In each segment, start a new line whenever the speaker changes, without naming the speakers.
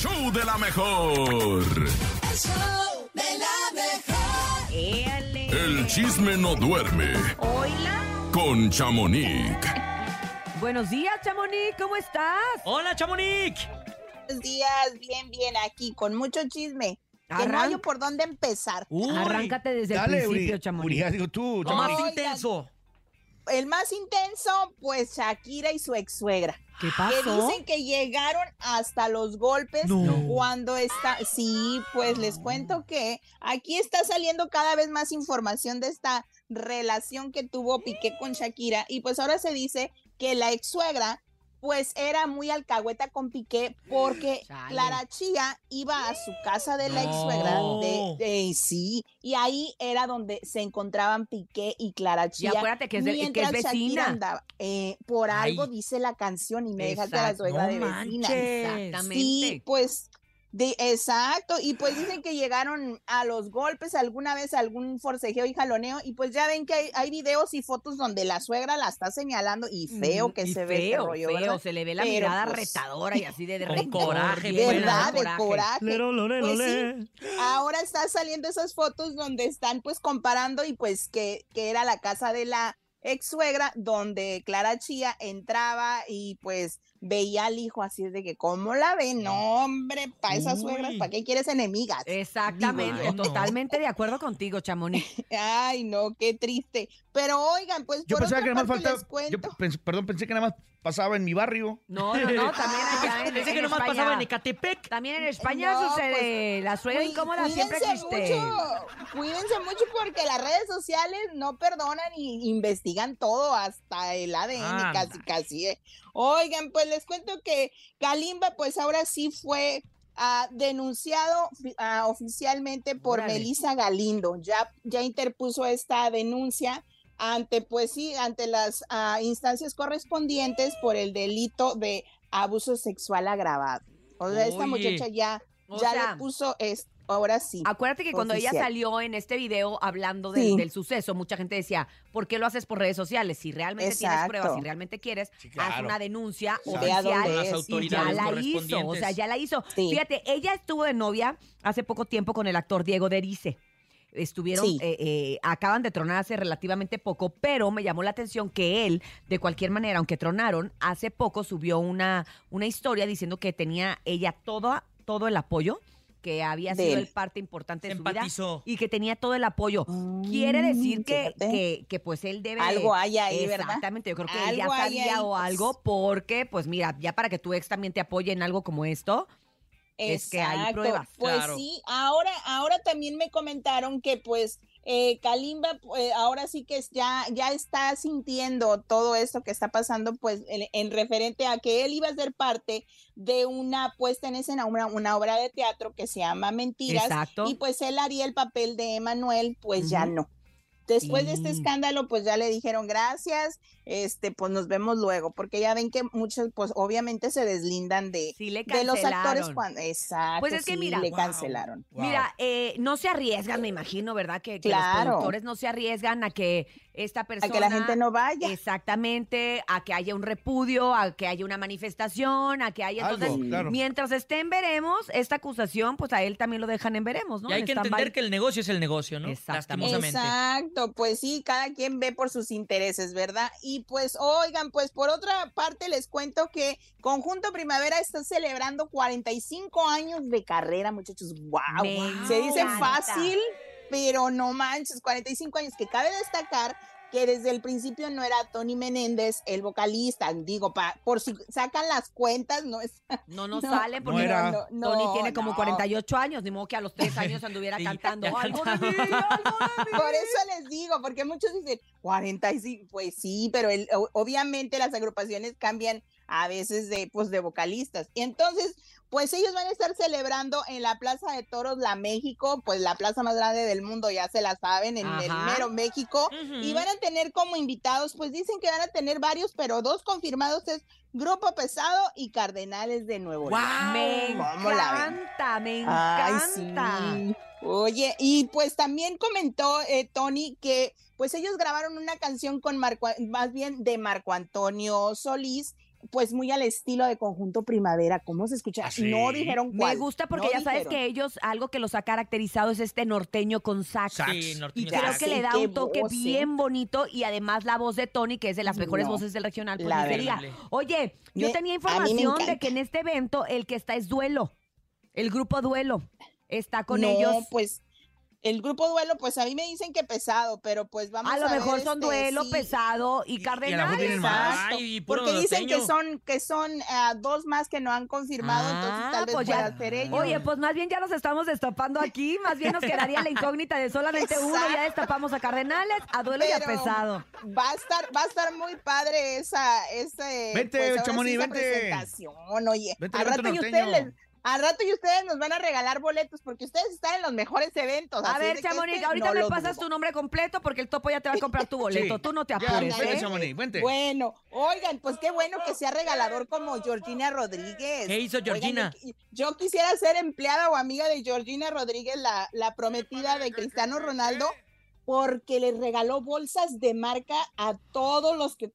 show de la mejor.
El show de la mejor.
Éale.
El chisme no duerme
Hola.
con Chamonix.
Buenos días, Chamonix, ¿cómo estás?
Hola, Chamonix.
Buenos días, bien, bien, aquí, con mucho chisme. Que no hay por dónde empezar.
Uy,
Arráncate desde
Dale,
el principio, Chamonix.
Uri, digo tú,
Lo más intenso.
El más intenso, pues Shakira y su ex suegra.
¿Qué
Que
pasó?
dicen que llegaron hasta los golpes
No.
cuando está. Sí, pues les cuento que aquí está saliendo cada vez más información de esta relación que tuvo Piqué con Shakira. Y pues ahora se dice que la ex suegra, pues era muy alcahueta con Piqué porque
Chale.
Clara Chía iba a su casa de la
No.
ex suegra. De, de- sí, y ahí era donde se encontraban Piqué y Clara
Y
Chía.
acuérdate que es, de- que es vecina.
andaba, eh, por
Ay.
algo dice la canción y me dejaste a la suegra
No
de vecina.
manches.
Exactamente.
Sí, pues, de, exacto. Y pues dicen que llegaron a los golpes alguna vez, algún forcejeo y jaloneo. Y pues ya ven que hay, hay videos y fotos donde la suegra la está señalando y feo que
Y
se ve ese
feo,
rollo,
feo,
¿verdad?
se le ve la
Pero,
mirada
pues,
retadora y así de, de
Con coraje,
¿Verdad? De coraje.
Lero, lore,
Pues
lore.
Ahora está saliendo esas fotos donde están pues comparando y pues que, que era la casa de la ex suegra donde Clara Chía entraba y pues veía al hijo así de que cómo la ven, no hombre, para esas
Uy.
suegras, ¿para qué quieres enemigas?
Exactamente, totalmente de acuerdo contigo, Chamonix.
Ay, no, qué triste. Pero oigan, pues
Yo
por
pensaba que nada más faltaba. Yo perdón, pensé que nada más pasaba en mi barrio.
No, no, no, también allá en,
Pensé que nomás
España.
pasaba en Ecatepec.
También en España
No,
sucede, la suegra incómoda siempre
cuídense
existe.
Mucho, cuídense mucho porque las redes sociales no perdonan y investigan todo, hasta el ADN, casi, casi. ¿eh? Oigan, pues les cuento que Kalimba, pues ahora sí fue ah, denunciado ah, oficialmente por
Órale.
Melissa Galindo. Ya, ya interpuso esta denuncia ante, pues sí, ante las ah, instancias correspondientes por el delito de abuso sexual agravado. O sea, esta muchacha ya,
O
ya
sea,
le puso es ahora sí.
Acuérdate que cuando ella salió en este video hablando del,
Sí.
del suceso, mucha gente decía, ¿por qué lo haces por redes sociales? Si realmente tienes pruebas, si realmente quieres,
Sí,
haz una denuncia
dónde
oficial.
Las
Ya la hizo, o sea, ya la hizo.
Sí.
Fíjate, ella estuvo de novia hace poco tiempo con el actor Diego Derice. Estuvieron,
Sí.
eh, eh, acaban de tronar hace relativamente poco, pero me llamó la atención que él, de cualquier manera, aunque tronaron, hace poco subió una, una historia diciendo que tenía ella todo, todo el apoyo, que había
De
sido
él.
el parte importante de
Se
su vida y que tenía todo el apoyo. Quiere decir
Mm,
que, que, que, pues él debe...
Algo hay ahí, ¿verdad?
Exactamente, yo creo que él ya sabía
ahí,
o algo porque, pues mira, ya para que tu ex también te apoye en algo como esto, es que hay pruebas.
Pues
Claro.
sí, ahora, ahora también me comentaron que pues eh, Kalimba eh, ahora sí que ya, ya está sintiendo todo esto que está pasando pues en, en referente a que él iba a ser parte de una puesta en escena, una, una obra de teatro que se llama Mentiras
Exacto.
y pues él haría el papel de Emanuel, pues ya no. Después de este escándalo, pues ya le dijeron gracias, este, pues nos vemos luego, porque ya ven que muchos, pues obviamente se deslindan de,
Sí le
de los actores cuando, exacto,
Pues es que
sí,
mira,
le
wow.
cancelaron.
Wow.
Mira, eh, no se arriesgan, me imagino, ¿verdad? Que, que los productores no se arriesgan a que esta
A
persona...
que la gente no vaya.
Exactamente, a que haya un repudio, a que haya una manifestación, a que haya...
Algo,
Entonces,
claro.
mientras esté en veremos, esta acusación, pues a él también lo dejan en veremos, ¿no?
Y hay
En
que entender que el negocio es el negocio, ¿no?
Exactamente.
Lastimosamente.
Exacto, pues sí, cada quien ve por sus intereses, ¿verdad? Y pues, oigan, pues por otra parte les cuento que Conjunto Primavera está celebrando 45 años de carrera, muchachos. ¡Wow!
Me
Se dice
encanta.
fácil, pero no manches, 45 años, que cabe destacar que desde el principio no era Tony Menéndez el vocalista, digo, pa, por si sacan las cuentas, no es...
No nos
no,
salen porque
No era.
no, no,
Tony tiene como
no.
48 años, ni modo que a los 3 años anduviera
Sí,
cantando algo de
cantaba.
mí, algo de mí.
Por eso les digo, porque muchos dicen 45, pues sí, pero el- obviamente las agrupaciones cambian a veces de, pues, de vocalistas. Y entonces, pues ellos van a estar celebrando en la Plaza de Toros La México, pues la plaza más grande del mundo, ya se la saben, en el mero México. Y van a tener como invitados, pues dicen que van a tener varios, pero dos confirmados es Grupo Pesado y Cardenales de Nuevo León.
¡Guau!
Me encanta, me
Ay,
encanta.
sí. Oye, y pues también comentó eh, Tony que pues ellos grabaron una canción con Marco, más bien de Marco Antonio Solís pues muy al estilo de conjunto primavera. ¿Cómo se escucha?
¿Ah, sí?
No dijeron
Me
cuál.
gusta porque
no
ya sabes que ellos, algo que los ha caracterizado es este norteño con sax.
Y
Creo que le da un toque
voz, ¿eh?
bien bonito y además la voz de Tony, que es de las mejores
No,
voces del regional, pues
la
ni se
verdad.
diga. Oye, yo
Me-
tenía
me
información de que en este evento el que está es Duelo, el grupo Duelo, está con
no,
ellos.
pues el grupo duelo, pues a mí me dicen que pesado, pero pues vamos a
a lo
ver,
mejor son
este,
Duelo,
sí.
pesado y,
lo
Cardenales.
porque dicen que son que son ah, dos más que no han confirmado,
Ah,
entonces tal vez
pues ya-
pueda ser ellos.
Oye, pues más bien ya nos estamos destapando aquí, más bien nos quedaría la incógnita de solamente uno, ya destapamos a Cardenales, a Duelo y a Pesado.
Va a estar, va a estar muy padre esa, ese,
Vente,
pues,
Chamonix,
sí, esa
vente.
presentación, oye.
Vente,
al rato y ustedes les- al rato y ustedes nos van a regalar boletos porque ustedes están en los mejores eventos.
A ver, Chamonix,
este
ahorita
no
me pasas
dudo.
tu nombre completo porque el topo ya te va a comprar tu boleto.
Sí.
Tú no te
Ya,
apures,
vente,
¿eh?
Chamonix, vente.
Bueno, oigan, pues qué bueno que sea regalador como Georgina Rodríguez.
¿Qué hizo
Oigan,
Georgina?
yo, yo quisiera ser empleada o amiga de Georgina Rodríguez, la, la prometida de Cristiano Ronaldo, porque le regaló bolsas de marca a todos los que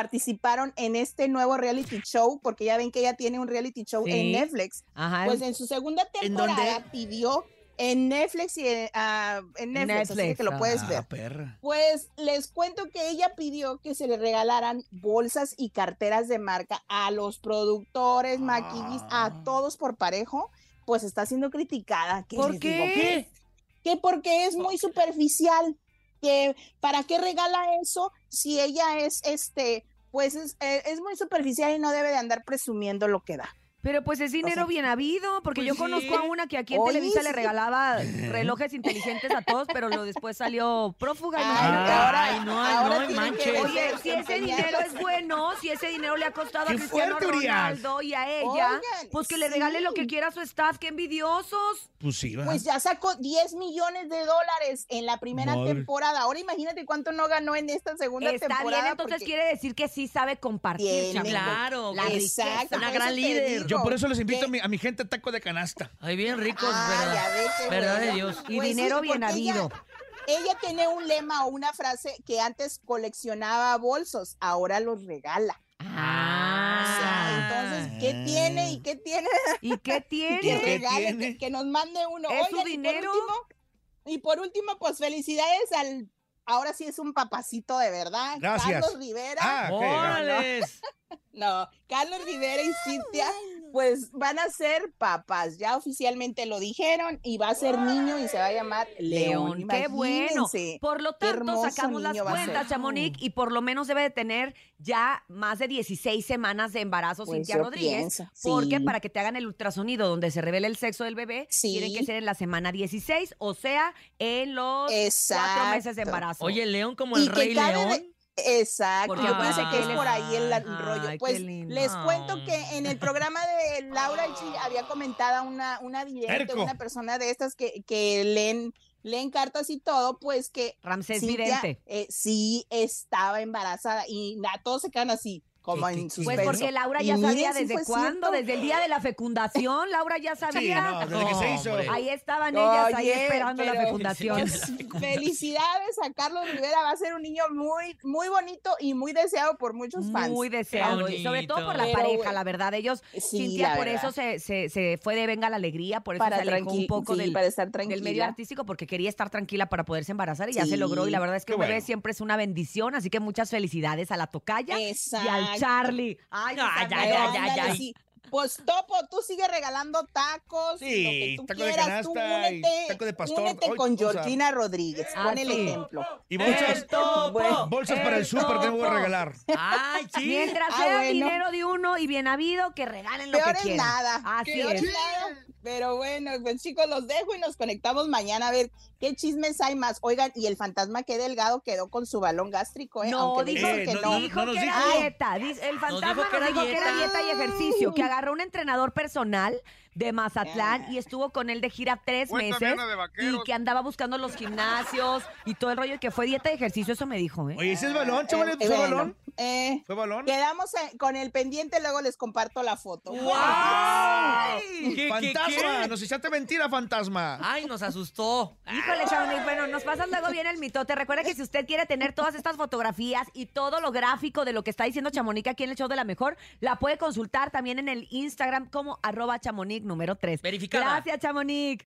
participaron en este nuevo reality show, porque ya ven que ella tiene un reality show
Sí.
en Netflix.
Ajá.
Pues en su segunda
¿En
temporada pidió en Netflix y en, ah, en Netflix, así
Netflix,
que lo puedes
Ah,
ver.
perra.
Pues les cuento que ella pidió que se le regalaran bolsas y carteras de marca a los productores, maquillistas,
Ah.
a todos por parejo, pues está siendo criticada. ¿Qué
¿Por
les digo?
qué?
Que porque es muy superficial, que para qué regala eso si ella es este, pues es, eh, es muy superficial y no debe de andar presumiendo lo que da.
Pero pues es dinero
sea,
bien habido, porque
pues
yo
sí.
conozco a una que aquí en
Oye,
Televisa le regalaba relojes inteligentes a todos, pero lo después salió prófuga. no
Ay,
salió.
ahora-
Ay, no,
ahora
no
que
manches.
Oye, si ese dinero es bueno, si ese dinero le ha costado a
¡Qué
Cristiano
fuerte!
Ronaldo y a ella,
Oigan,
pues que le regale lo que quiera a su staff, qué envidiosos.
Pues sí, va.
Pues ya sacó 10 millones de dólares en la primera
Madre.
temporada. Ahora imagínate cuánto no ganó en esta segunda
Está
temporada.
bien, entonces quiere decir que sí sabe compartir.
Claro,
La.
Exacto,
Una gran líder.
Yo por eso les invito a mi, a mi gente a taco de canasta.
Ay, bien ricos,
Ah,
¿verdad? Verdad de. Dios.
Y
Pues sí,
dinero bien
ella-
habido.
Ella tiene un lema o una frase que antes coleccionaba bolsos, ahora los regala. O sea,
Ah.
entonces, ¿qué tiene y qué tiene?
¿Y qué
que
tiene?
¿Qué
regale,
tiene?
que, que nos mande uno.
¿Es su
Oigan, y por
dinero?
último- Y por último, pues felicidades al, ahora sí es un papacito de verdad,
Gracias.
Carlos Rivera.
Ah, ok.
¡Órales!
No, Carlos Rivera y Cintia, pues van a ser papás. Ya oficialmente lo dijeron y va a ser niño y se va a llamar León.
León, qué bueno. Por lo tanto, sacamos las cuentas. Chamonix, y por lo menos debe de tener ya más de 16 semanas de embarazo
Pues
Cintia Rodríguez.
pienso,
Porque
sí.
para que te hagan el ultrasonido donde se revela el sexo del bebé,
Sí.
tiene que ser en la semana 16, o sea, en los cuatro meses de embarazo.
Oye, León como el Rey León.
de- Exacto,
Porque
yo pensé que es por ahí el,
ay,
rollo.
qué
Pues
lindo.
les cuento que en el programa de Laura G había comentado una, una vidente, una persona de estas que, que leen, leen cartas y todo, pues que
Ramsés
Cintia,
Vidente.
eh, sí estaba embarazada y na- todos se quedan así, como
¿Qué, qué,
en
qué?
sus
Pues porque Laura ya sabía desde cuándo, desde el día de la fecundación, Laura ya
Sí,
sabía.
no, desde que se hizo.
Hombre.
Ahí estaban ellas, ahí esperando la fecundación.
Pues, felicidades a Carlos Rivera, va a ser un niño muy, muy bonito y muy deseado por muchos fans.
Muy deseado. Y sobre todo por la.
Pero,
pareja, la verdad. Ellos,
Sí,
Cintia, por
verdad.
eso se, se, se fue de Venga la Alegría, por eso
para
se alejó un poco
sí,
del,
para estar
del
tranquila.
medio artístico porque quería estar tranquila para poderse embarazar y ya se logró. Y la verdad es que un bebé
bueno.
siempre es una bendición. Así que muchas felicidades a la tocaya y al
Exacto.
Charlie. Ay,
ay, ay,
Ándale,
ay.
sí. Pues Topo, tú sigues regalando tacos,
Sí,
lo que tú
taco de
quieras, tú
canasta y
únete,
taco de pastor.
únete
Hoy,
con Georgina Rodríguez,
Ah,
pon el
sí.
ejemplo.
Y bolsas,
El topo,
Bueno,
bolsas para el
el
súper te voy a regalar.
¡Ay, sí!
Mientras
Ah,
sea
bueno.
dinero de uno y bien habido, que regalen lo
Peor
que
es
quieran.
nada.
Así
peor
es.
nada. Pero bueno, pues chicos, los dejo y nos conectamos mañana a ver qué chismes hay más. Oigan, y el fantasma que delgado quedó con su balón gástrico, ¿eh?
No,
Aunque
dijo,
Eh,
que
no,
no.
dijo
no nos
que era
dijo.
dieta. Dice- el fantasma
dijo que
nos dijo que era dieta. y ejercicio, que agarró un entrenador personal de Mazatlán
Ah.
y estuvo con él de gira tres meses y que andaba buscando los gimnasios y todo el rollo y que fue dieta y ejercicio, eso me dijo, ¿eh?
Oye, ¿ese es balón, chaval?
Eh,
¿Fue
bueno,
balón?
eh,
¿Fue balón?
quedamos eh, con el pendiente, luego les comparto la foto.
¡Ay!
¿Qué, qué,
¡Fantasma!
qué?
¡Nos echaste mentira, fantasma!
Ay, nos asustó.
Híjole, Chamonix, bueno, nos pasas luego bien el mitote. Recuerda que si usted quiere tener todas estas fotografías y todo lo gráfico de lo que está diciendo Chamonix aquí en el show de la mejor, la puede consultar también en el Instagram como arroba chamonix número 3.
Verificada.
Gracias, Chamonix.